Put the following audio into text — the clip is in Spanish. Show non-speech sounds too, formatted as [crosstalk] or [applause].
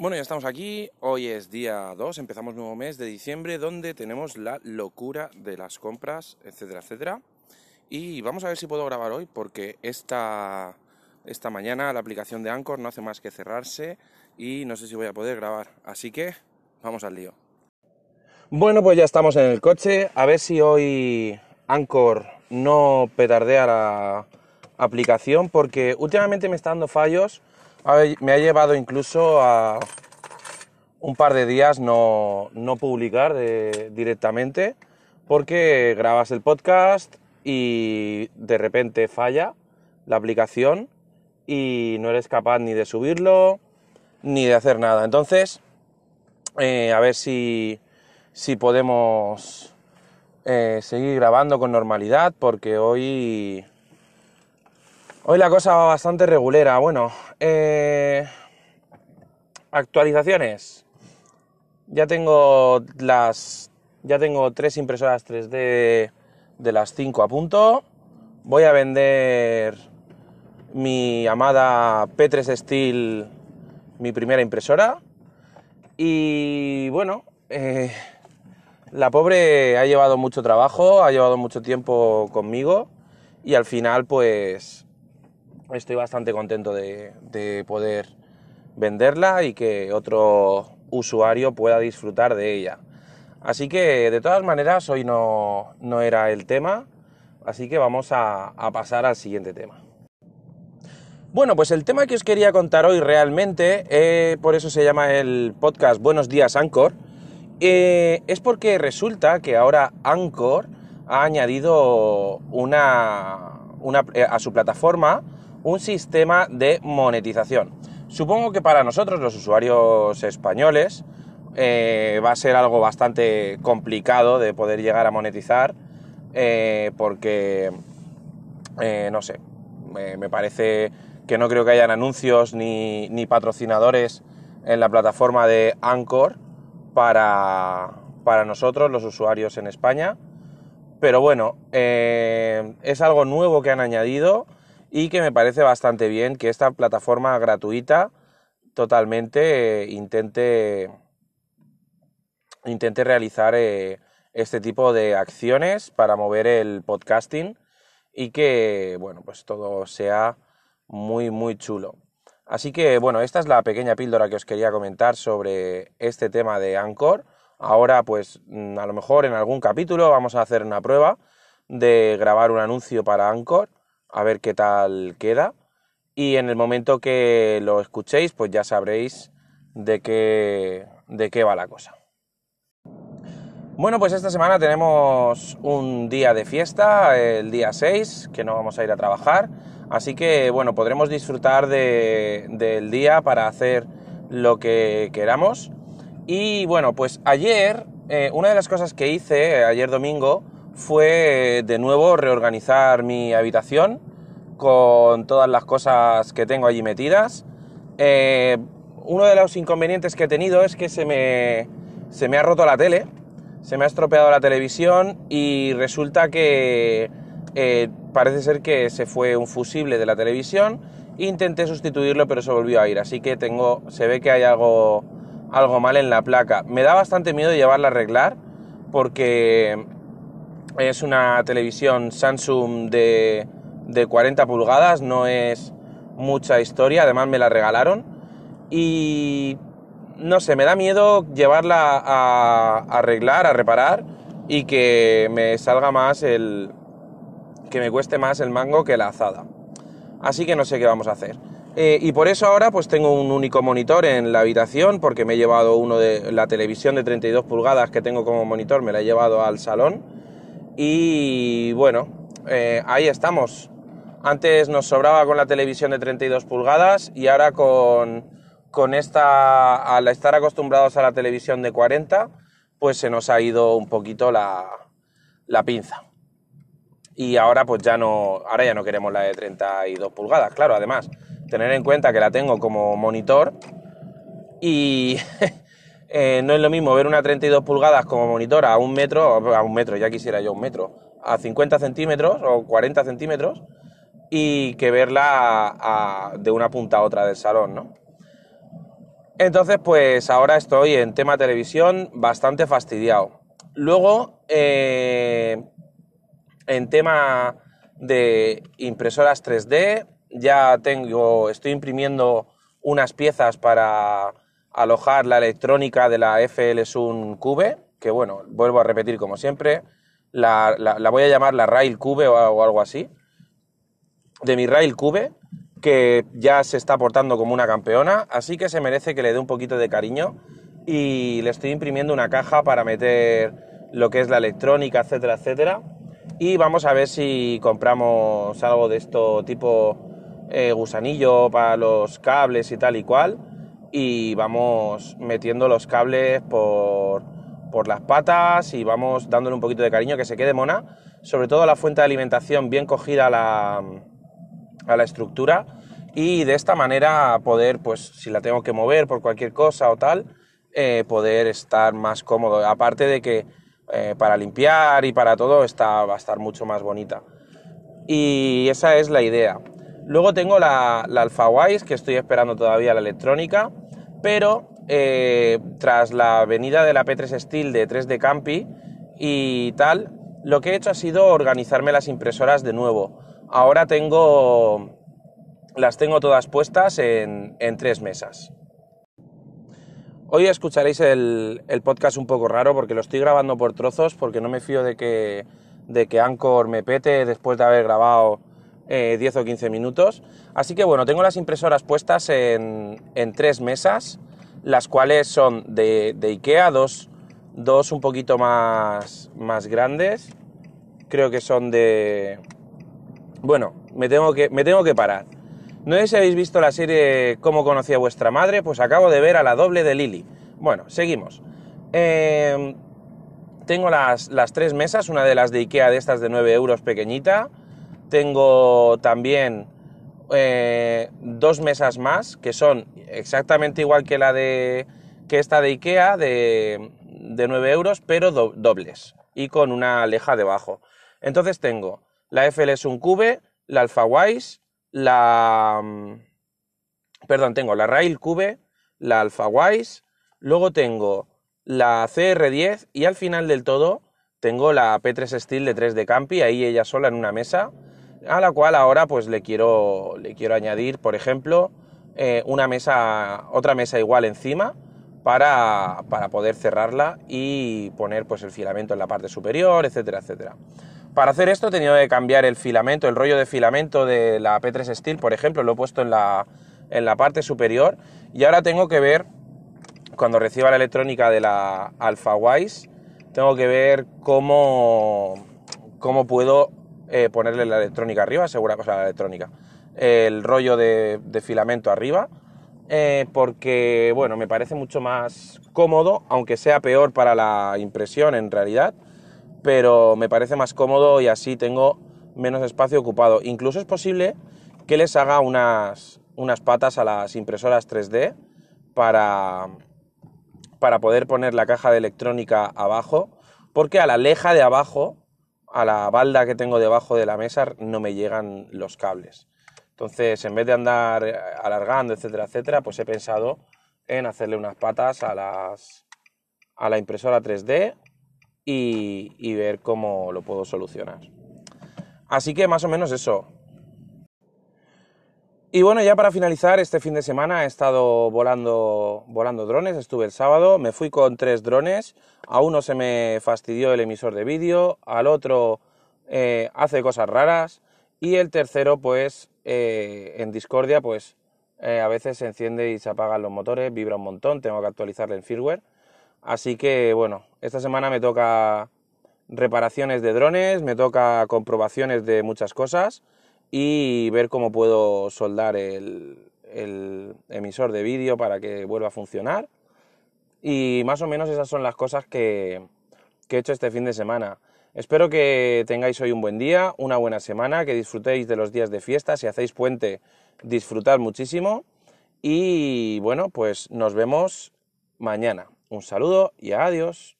Bueno, ya estamos aquí. Hoy es día 2, empezamos nuevo mes de diciembre, donde tenemos la locura de las compras, etcétera, etcétera. Y vamos a ver si puedo grabar hoy, porque esta, esta mañana la aplicación de Anchor no hace más que cerrarse y no sé si voy a poder grabar. Así que vamos al lío. Bueno, pues ya estamos en el coche. A ver si hoy Anchor no petardea la aplicación, porque últimamente me está dando fallos me ha llevado incluso a un par de días no, publicar directamente porque grabas el podcast y de repente falla la aplicación y no eres capaz ni de subirlo ni de hacer nada. Entonces, eh, a ver si, si podemos eh, seguir grabando con normalidad porque hoy Hoy la cosa va bastante regulera. Bueno, eh, actualizaciones. Ya tengo las. Ya tengo tres impresoras 3D de las 5 a punto. Voy a vender mi amada P3 Steel, mi primera impresora. Y bueno, eh, la pobre ha llevado mucho trabajo, ha llevado mucho tiempo conmigo y al final pues estoy bastante contento de, poder venderla y que otro usuario pueda disfrutar de ella. Así que de todas maneras hoy no, era el tema, así que vamos a, pasar al siguiente tema. Bueno, pues el tema que os quería contar hoy realmente, eh, por eso se llama el podcast Buenos días Anchor, eh, es porque resulta que ahora Anchor ha añadido una, una eh, a su plataforma un sistema de monetización. Supongo que para nosotros, los usuarios españoles, eh, va a ser algo bastante complicado de poder llegar a monetizar, eh, porque, eh, no sé, me parece que no creo que hayan anuncios ni, ni, patrocinadores en la plataforma de Anchor para, para nosotros, los usuarios en España. Pero bueno, es algo nuevo que han añadido y que me parece bastante bien que esta plataforma gratuita totalmente eh, intente, intente realizar eh, este tipo de acciones para mover el podcasting y que, bueno, pues todo sea muy, muy chulo. Así que, bueno, esta es la pequeña píldora que os quería comentar sobre este tema de Anchor. Ahora, pues, mm, a lo mejor en algún capítulo vamos a hacer una prueba de grabar un anuncio para Anchor a ver qué tal queda. Y en el momento que lo escuchéis, pues ya sabréis de qué, de qué va la cosa. Bueno, pues esta semana tenemos un día de fiesta, el día 6, que no vamos a ir a trabajar. Así que, bueno, podremos disfrutar del día para hacer lo que queramos. Y bueno, pues ayer, eh, una de las cosas que hice, ayer domingo, fue de nuevo reorganizar mi habitación con todas las cosas que tengo allí metidas. Eh, uno de los inconvenientes que he tenido es que se me, se me ha roto la tele, se me ha estropeado la televisión y resulta que eh, parece ser que se fue un fusible de la televisión. Intenté sustituirlo pero se volvió a ir, así que tengo, se ve que hay algo, algo mal en la placa. Me da bastante miedo llevarla a arreglar porque es una televisión Samsung de, de 40 pulgadas, no es mucha historia, además me la regalaron y no sé, me da miedo llevarla a, arreglar, a reparar y que me salga más el... que me cueste más el mango que la azada. Así que no sé qué vamos a hacer. Eh, y por eso ahora pues tengo un único monitor en la habitación porque me he llevado uno de la televisión de 32 pulgadas que tengo como monitor, me la he llevado al salón y bueno, eh, ahí estamos. Antes nos sobraba con la televisión de 32 pulgadas y ahora con, con esta, al estar acostumbrados a la televisión de 40, pues se nos ha ido un poquito la, la pinza. Y ahora pues ya no, ahora ya no queremos la de 32 pulgadas, claro, además, tener en cuenta que la tengo como monitor y [laughs] eh, no es lo mismo ver una 32 pulgadas como monitor a un metro, a un metro, ya quisiera yo un metro, a 50 centímetros o 40 centímetros, y que verla de una punta a otra del salón, ¿no? Entonces, pues ahora estoy en tema televisión bastante fastidiado. Luego, eh, en tema de impresoras 3D, ya tengo, estoy imprimiendo unas piezas para alojar la electrónica de la FL Sun Cube, que bueno, vuelvo a repetir como siempre, la, voy a llamar la Rail Cube o, o algo así, de mi Rail Cube, que ya se está portando como una campeona, así que se merece que le dé un poquito de cariño y le estoy imprimiendo una caja para meter lo que es la electrónica, etcétera, etcétera. Y vamos a ver si compramos algo de esto tipo eh, gusanillo para los cables y tal y cual. Y vamos metiendo los cables por, por las patas y vamos dándole un poquito de cariño que se quede mona. Sobre todo la fuente de alimentación bien cogida a la, a la estructura y de esta manera poder, pues si la tengo que mover por cualquier cosa o tal, eh, poder estar más cómodo. Aparte de que eh, para limpiar y para todo está, va a estar mucho más bonita. Y esa es la idea. Luego tengo la, la AlphaWise, que estoy esperando todavía la electrónica, pero eh, tras la venida de la P3 Steel de 3D Campi y tal, lo que he hecho ha sido organizarme las impresoras de nuevo Ahora tengo, las tengo todas puestas en, tres mesas. Hoy escucharéis el, podcast un poco raro porque lo estoy grabando por trozos porque no me fío de que, de que Anchor me pete después de haber grabado 10 eh, o 15 minutos. Así que bueno, tengo las impresoras puestas en, tres mesas, las cuales son de, Ikea, dos, dos, un poquito más, más grandes. Creo que son de, bueno, me tengo que, me tengo que parar. No sé si habéis visto la serie Cómo conocía vuestra madre, pues acabo de ver a la doble de Lily. Bueno, seguimos. Em, tengo las, las, tres mesas, una de las de Ikea de estas de 9 euros pequeñita. Tengo también eh, dos mesas más que son exactamente igual que la de que esta de Ikea de, de 9 euros, pero dobles y con una aleja debajo. Entonces tengo la FL es un Cube, la AlphaWise, la... Mm, perdón, tengo la Rail Cube, la AlphaWise, luego tengo la CR10 y al final del todo tengo la P3 Steel de 3 de Campi, ahí ella sola en una mesa, a la cual ahora pues le quiero, le quiero añadir, por ejemplo, eh, una mesa, otra mesa igual encima para, para poder cerrarla y poner pues el filamento en la parte superior, etcétera, etcétera. Para hacer esto he tenido que cambiar el filamento, el rollo de filamento de la P3 Steel, por ejemplo, lo he puesto en la, en la parte superior y ahora tengo que ver, cuando reciba la electrónica de la AlphaWise, tengo que ver cómo, cómo puedo eh, ponerle la electrónica arriba, segura la electrónica, el rollo de, filamento arriba, eh, porque, bueno, me parece mucho más cómodo, aunque sea peor para la impresión en realidad, pero me parece más cómodo y así tengo menos espacio ocupado. Incluso es posible que les haga unas, unas patas a las impresoras 3D para, para poder poner la caja de electrónica abajo, porque a la leja de abajo, a la balda que tengo debajo de la mesa, no me llegan los cables. Entonces, en vez de andar alargando, etcétera, etcétera, pues he pensado en hacerle unas patas a, las, a la impresora 3D y, ver cómo lo puedo solucionar. Así que más o menos eso. Y bueno, ya para finalizar, este fin de semana he estado volando, volando drones, estuve el sábado, me fui con tres drones, a uno se me fastidió el emisor de vídeo, al otro eh, hace cosas raras. Y el tercero pues eh, en discordia pues eh, a veces se enciende y se apagan los motores, vibra un montón, tengo que actualizarle el firmware. Así que bueno, esta semana me toca reparaciones de drones, me toca comprobaciones de muchas cosas y ver cómo puedo soldar el, emisor de vídeo para que vuelva a funcionar. Y más o menos esas son las cosas que, que he hecho este fin de semana. Espero que tengáis hoy un buen día, una buena semana, que disfrutéis de los días de fiesta. Si hacéis puente, disfrutad muchísimo. Y bueno, pues nos vemos mañana. Un saludo y adiós.